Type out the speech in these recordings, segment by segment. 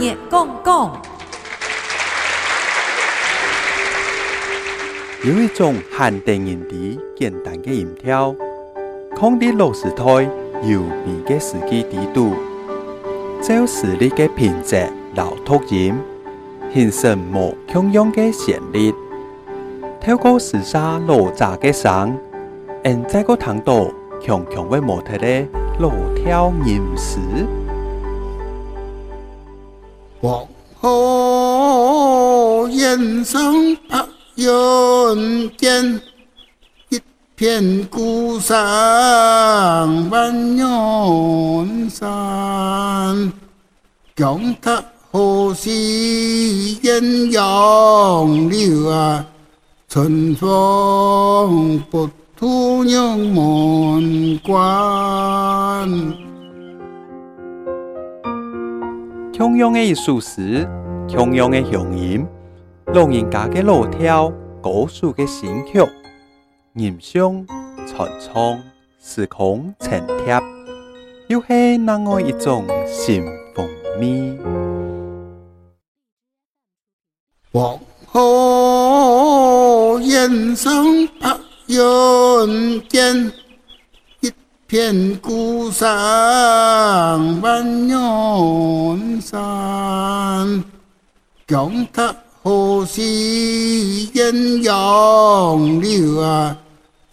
热讲讲。有一种限定音的简单的音调，控制螺丝胎优美的司机低度，照实力的品质老突音，形成无穷样的旋律。透过时沙落闸的声，人在个听到强强的模特的落跳吟诗。黄河远上白云间，一片孤山万仞山。江塔河西艳阳柳啊，春风不吐让门关。同样的艺术诗，同样的乡音，老人家的老跳，歌手的新曲，吟诵、传唱，时空沉贴，又是那样一种新风味。黄河远上白云间，一片孤山万仞山。江塔河西艳阳流啊，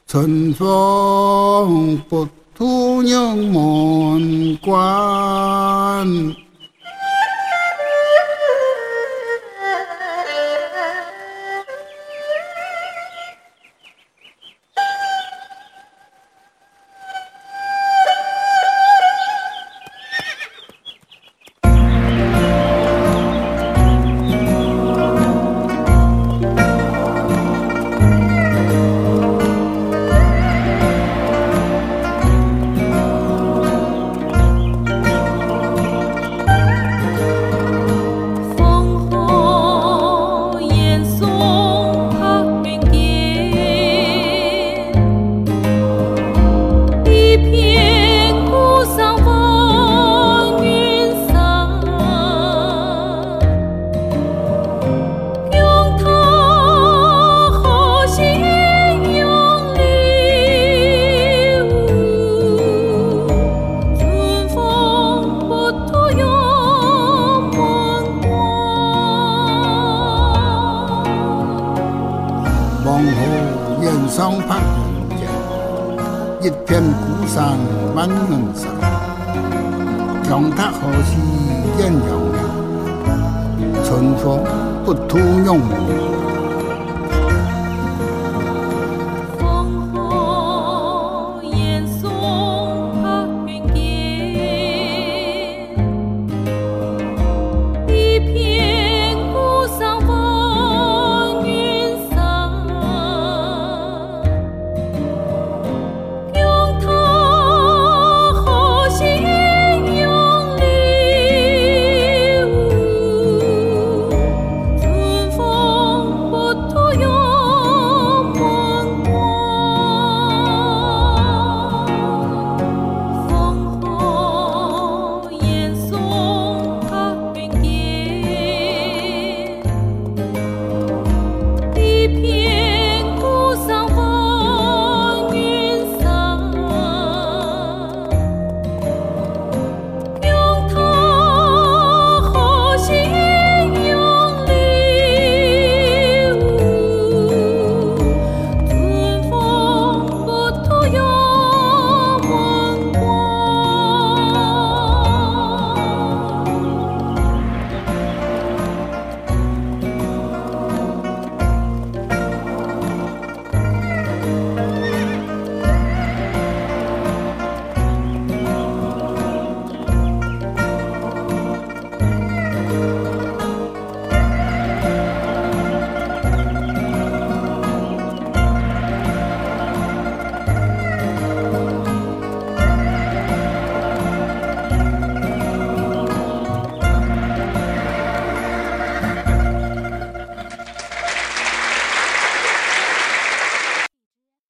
春风不吐让门关。一片孤山万仞山。江塔河西艳阳流，春风不度玉门关。